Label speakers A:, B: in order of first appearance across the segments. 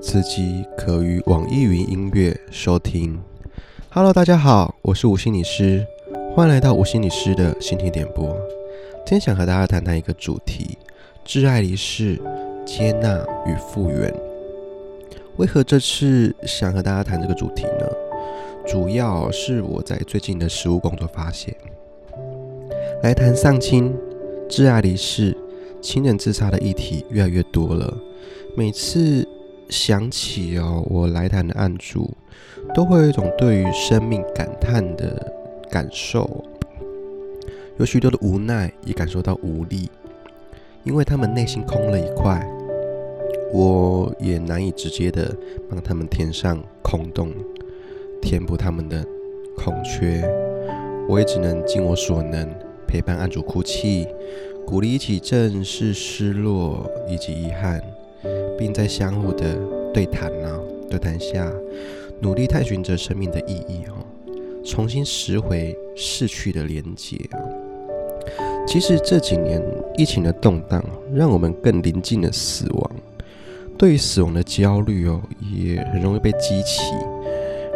A: 此集可于网易云音乐收听。Hello，大家好，我是吴心理师，欢迎来到吴心理师的心情点播。今天想和大家谈谈一个主题：挚爱离世、接纳与复原。为何这次想和大家谈这个主题呢？主要是我在最近的实务工作发现，来谈丧亲、挚爱离世、亲人自杀的议题越来越多了。每次想起哦，我来谈的案主，都会有一种对于生命感叹的感受，有许多的无奈，也感受到无力，因为他们内心空了一块，我也难以直接的帮他们填上空洞。填补他们的空缺，我也只能尽我所能陪伴案主哭泣，鼓励一起正视失落以及遗憾，并在相互的对谈啊对谈下，努力探寻着生命的意义哦，重新拾回逝去的连结。其实这几年疫情的动荡，让我们更临近了死亡，对于死亡的焦虑哦，也很容易被激起。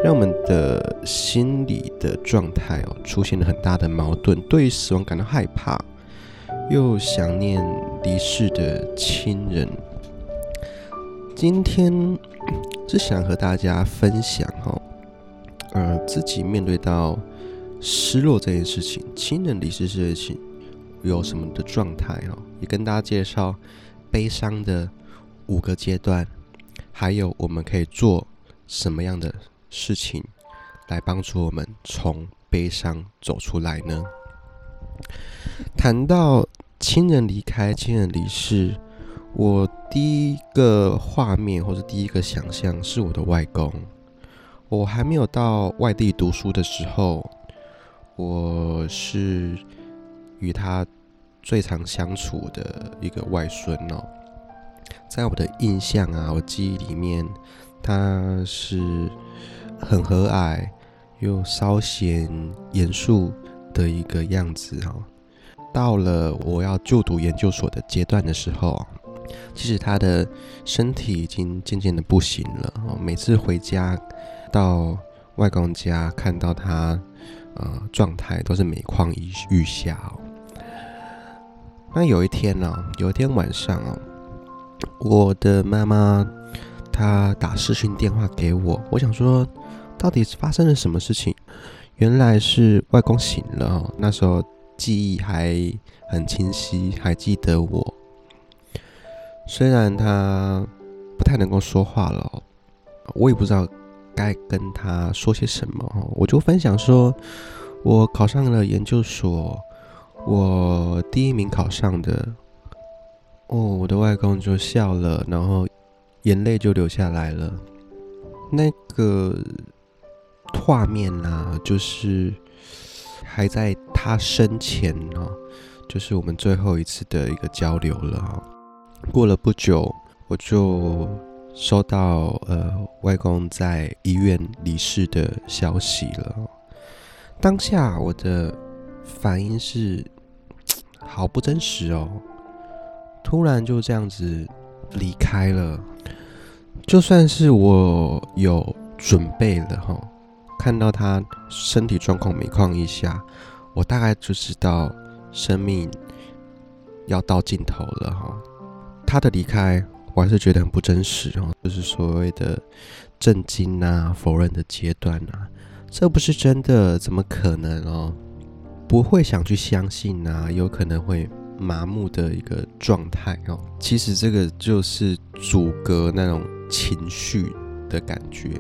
A: 让我们的心理的状态哦，出现了很大的矛盾，对于死亡感到害怕，又想念离世的亲人。今天只想和大家分享哈，呃，自己面对到失落这件事情，亲人离世这件事情有什么的状态哦，也跟大家介绍悲伤的五个阶段，还有我们可以做什么样的事情来帮助我们从悲伤走出来呢？谈到亲人离开、亲人离世，我第一个画面或者第一个想象是我的外公。我还没有到外地读书的时候，我是与他最常相处的一个外孙哦。在我的印象啊，我记忆里面，他是。很和蔼又稍显严肃的一个样子哈。到了我要就读研究所的阶段的时候，其实他的身体已经渐渐的不行了。每次回家到外公家看到他，呃，状态都是每况愈下。那有一天呢，有一天晚上哦，我的妈妈她打视讯电话给我，我想说。到底是发生了什么事情？原来是外公醒了，那时候记忆还很清晰，还记得我。虽然他不太能够说话了，我也不知道该跟他说些什么。我就分享说，我考上了研究所，我第一名考上的。哦，我的外公就笑了，然后眼泪就流下来了。那个。画面啊，就是还在他生前哦，就是我们最后一次的一个交流了。过了不久，我就收到呃外公在医院离世的消息了。当下我的反应是 好不真实哦，突然就这样子离开了。就算是我有准备了哈。看到他身体状况每况愈下，我大概就知道生命要到尽头了哈。他的离开，我还是觉得很不真实哦，就是所谓的震惊啊、否认的阶段啊，这不是真的，怎么可能哦？不会想去相信啊，有可能会麻木的一个状态哦。其实这个就是阻隔那种情绪的感觉。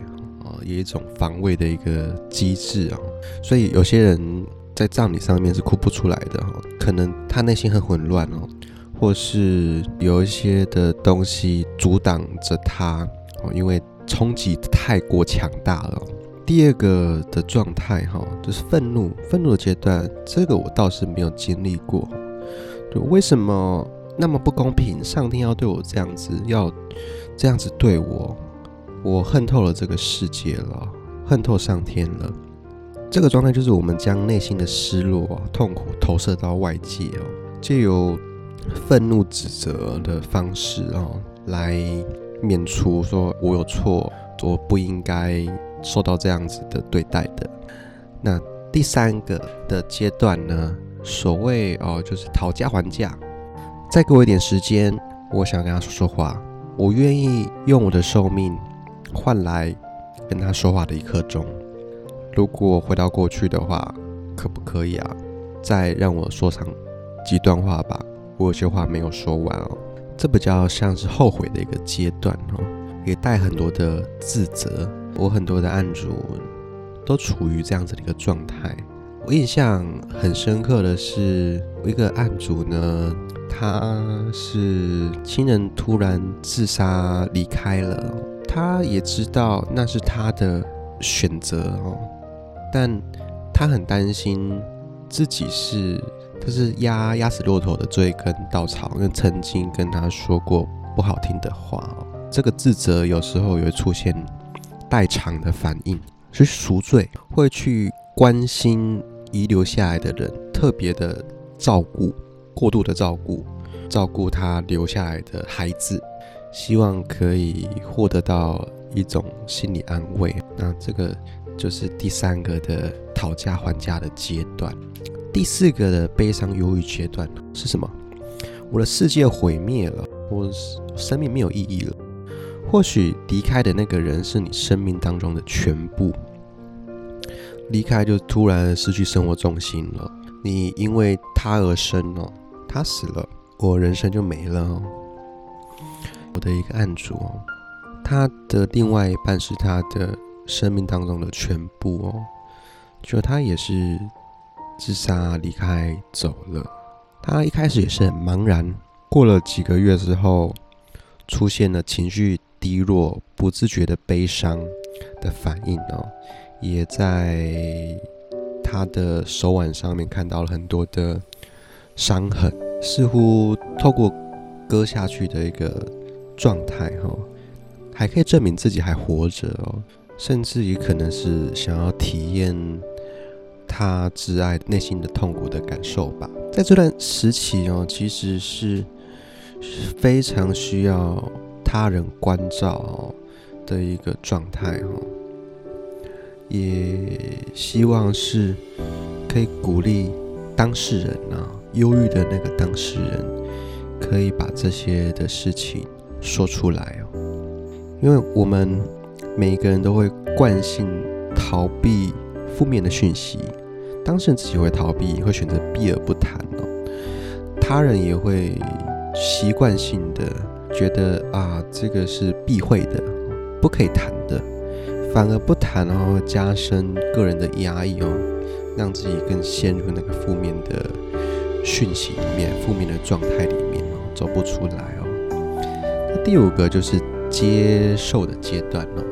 A: 有一种防卫的一个机制啊，所以有些人在葬礼上面是哭不出来的哦，可能他内心很混乱哦，或是有一些的东西阻挡着他哦，因为冲击太过强大了。第二个的状态哈，就是愤怒，愤怒的阶段，这个我倒是没有经历过。就为什么那么不公平？上天要对我这样子，要这样子对我？我恨透了这个世界了，恨透上天了。这个状态就是我们将内心的失落、痛苦投射到外界哦，借由愤怒、指责的方式哦，来免除说我有错，我不应该受到这样子的对待的。那第三个的阶段呢，所谓哦，就是讨价还价，再给我一点时间，我想跟他说说话，我愿意用我的寿命换来跟他说话的一刻钟。如果回到过去的话，可不可以啊？再让我说上几段话吧，我有些话没有说完哦。这比较像是后悔的一个阶段哦，也带很多的自责。我很多的案主都处于这样子的一个状态。我印象很深刻的是，一个案主呢，他是亲人突然自杀离开了，他也知道那是他的选择哦，但他很担心自己是。这是压压死骆驼的最后一根稻草，因为曾经跟他说过不好听的话哦。这个自责有时候也会出现代偿的反应，是赎罪，会去关心遗留下来的人，特别的照顾，过度的照顾，照顾他留下来的孩子，希望可以获得到一种心理安慰。那这个就是第三个的讨价还价的阶段。第四个的悲伤忧郁阶段是什么？我的世界毁灭了，我生命没有意义了。或许离开的那个人是你生命当中的全部，离开就突然失去生活重心了。你因为他而生哦，他死了，我人生就没了。我的一个案主哦，他的另外一半是他的生命当中的全部哦，就他也是。自杀离开走了，他一开始也是很茫然。过了几个月之后，出现了情绪低落、不自觉的悲伤的反应哦，也在他的手腕上面看到了很多的伤痕，似乎透过割下去的一个状态哈，还可以证明自己还活着哦，甚至也可能是想要体验。他挚爱内心的痛苦的感受吧，在这段时期哦，其实是非常需要他人关照的一个状态哦，也希望是可以鼓励当事人啊，忧郁的那个当事人，可以把这些的事情说出来哦，因为我们每一个人都会惯性逃避负面的讯息。当事人自己会逃避，会选择避而不谈哦。他人也会习惯性的觉得啊，这个是避讳的，不可以谈的，反而不谈，然后加深个人的压抑哦，让自己更陷入那个负面的讯息里面、负面的状态里面哦，走不出来哦。那第五个就是接受的阶段哦，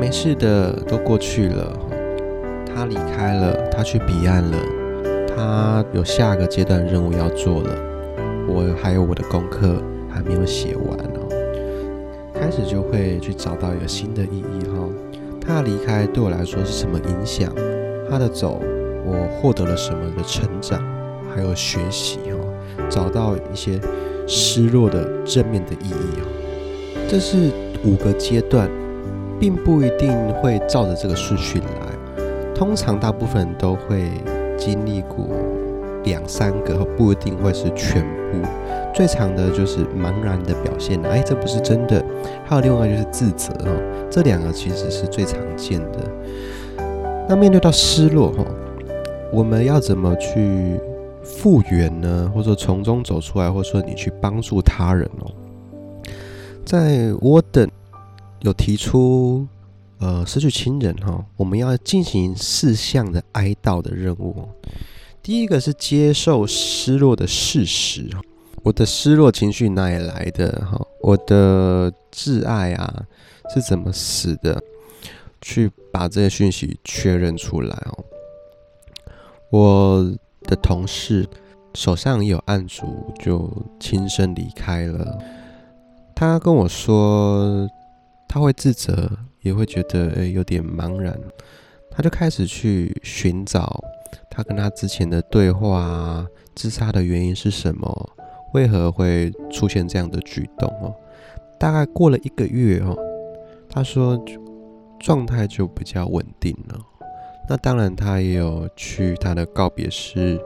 A: 没事的，都过去了。他离开了，他去彼岸了，他有下个阶段任务要做了，我还有我的功课还没有写完哦。开始就会去找到一个新的意义哈。他离开对我来说是什么影响？他的走，我获得了什么的成长，还有学习哈，找到一些失落的正面的意义哈。这是五个阶段，并不一定会照着这个顺序来。通常大部分人都会经历过两三个，不一定会是全部。最常的就是茫然的表现，哎，这不是真的。还有另外就是自责哦，这两个其实是最常见的。那面对到失落哈，我们要怎么去复原呢？或者从中走出来，或者说你去帮助他人哦？在 word 有提出。呃，失去亲人哈，我们要进行四项的哀悼的任务。第一个是接受失落的事实，我的失落情绪哪里来的？哈，我的挚爱啊是怎么死的？去把这些讯息确认出来哦。我的同事手上也有案主就轻生离开了，他跟我说他会自责。也会觉得诶有点茫然，他就开始去寻找他跟他之前的对话啊，自杀的原因是什么？为何会出现这样的举动哦？大概过了一个月哦，他说状态就比较稳定了。那当然，他也有去他的告别式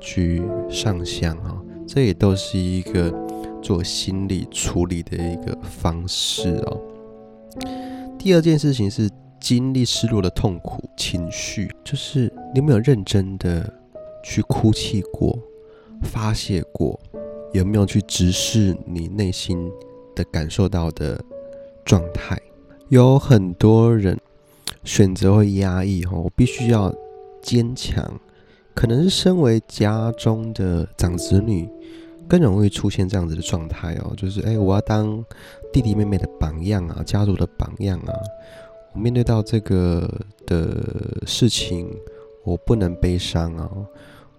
A: 去上香啊，这也都是一个做心理处理的一个方式哦。第二件事情是经历失落的痛苦情绪，就是你有没有认真的去哭泣过、发泄过？有没有去直视你内心的感受到的状态？有很多人。选择会压抑哈，我必须要坚强。可能是身为家中的长子女，更容易出现这样子的状态哦。就是哎，我要当弟弟妹妹的榜样啊，家族的榜样啊。我面对到这个的事情，我不能悲伤啊，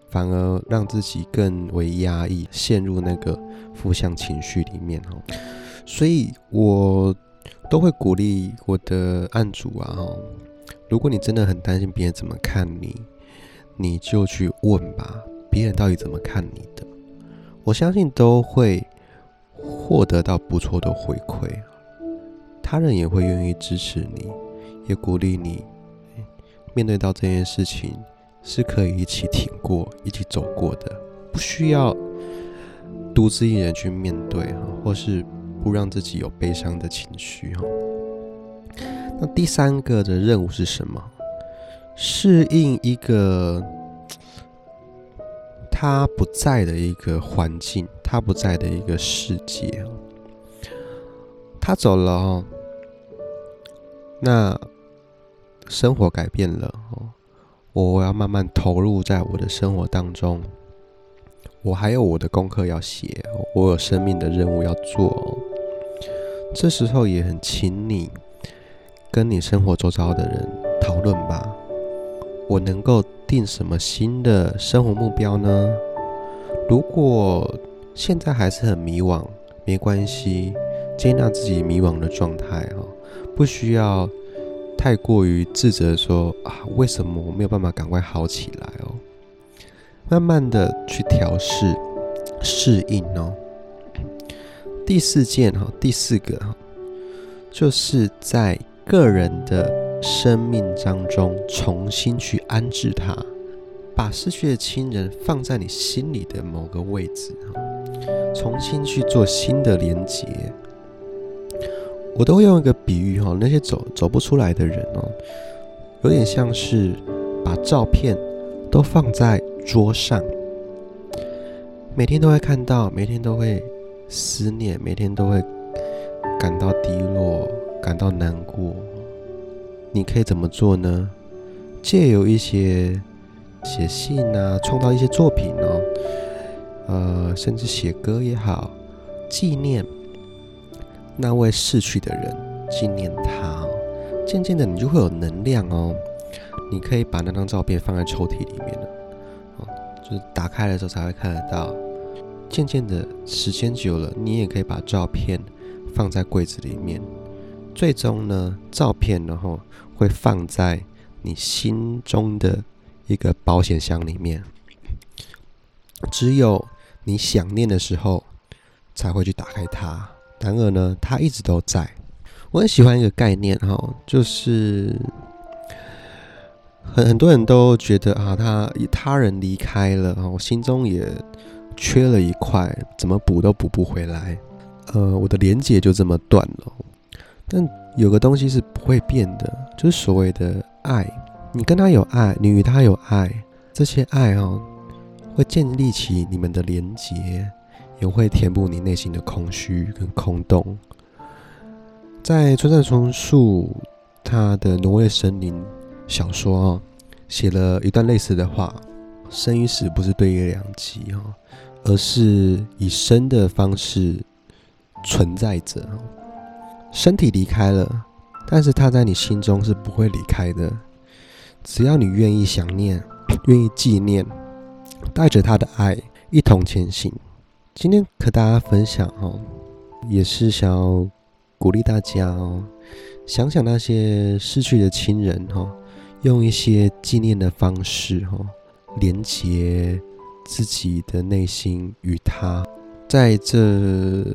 A: 反而让自己更为压抑，陷入那个负向情绪里面哦。所以我。都会鼓励我的案主啊，如果你真的很担心别人怎么看你，你就去问吧，别人到底怎么看你的？我相信都会获得到不错的回馈，他人也会愿意支持你，也鼓励你。面对到这件事情是可以一起挺过、一起走过的，不需要独自一人去面对，或是。不让自己有悲伤的情绪哈。那第三个的任务是什么？适应一个他不在的一个环境，他不在的一个世界。他走了哦，那生活改变了哦，我要慢慢投入在我的生活当中。我还有我的功课要写，我有生命的任务要做。这时候也很请你跟你生活周遭的人讨论吧。我能够定什么新的生活目标呢？如果现在还是很迷惘，没关系，接纳自己迷惘的状态哈，不需要太过于自责说啊，为什么我没有办法赶快好起来哦？慢慢的去调试、适应哦。第四件哈，第四个哈，就是在个人的生命当中重新去安置他，把失去的亲人放在你心里的某个位置，重新去做新的连接。我都会用一个比喻哈，那些走走不出来的人哦，有点像是把照片都放在桌上，每天都会看到，每天都会。思念，每天都会感到低落，感到难过。你可以怎么做呢？借由一些写信啊，创造一些作品哦，呃，甚至写歌也好，纪念那位逝去的人，纪念他哦。渐渐的，你就会有能量哦。你可以把那张照片放在抽屉里面了，哦，就是打开的时候才会看得到。渐渐的时间久了，你也可以把照片放在柜子里面。最终呢，照片然后会放在你心中的一个保险箱里面。只有你想念的时候，才会去打开它。然而呢，它一直都在。我很喜欢一个概念哈，就是很很多人都觉得啊，他他人离开了，我心中也。缺了一块，怎么补都补不回来。呃，我的连接就这么断了。但有个东西是不会变的，就是所谓的爱。你跟他有爱，你与他有爱，这些爱哦，会建立起你们的连结，也会填补你内心的空虚跟空洞。在村上春树他的《挪威森林》小说哦，写了一段类似的话：生与死不是对立两极哦。而是以生的方式存在着，身体离开了，但是他在你心中是不会离开的。只要你愿意想念，愿意纪念，带着他的爱一同前行。今天和大家分享哦，也是想要鼓励大家哦，想想那些逝去的亲人哈，用一些纪念的方式哈，连结。自己的内心与他，在这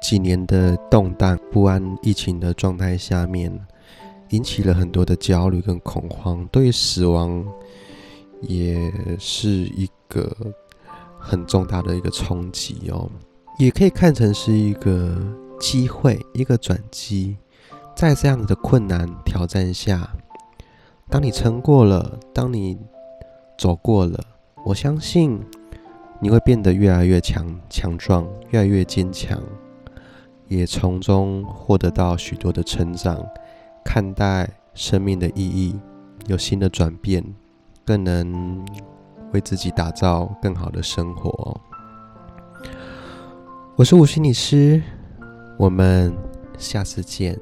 A: 几年的动荡不安、疫情的状态下面，引起了很多的焦虑跟恐慌，对于死亡也是一个很重大的一个冲击哦。也可以看成是一个机会，一个转机。在这样的困难挑战下，当你撑过了，当你走过了，我相信你会变得越来越强强壮，越来越坚强，也从中获得到许多的成长，看待生命的意义，有新的转变，更能为自己打造更好的生活。我是吴心理师，我们下次见。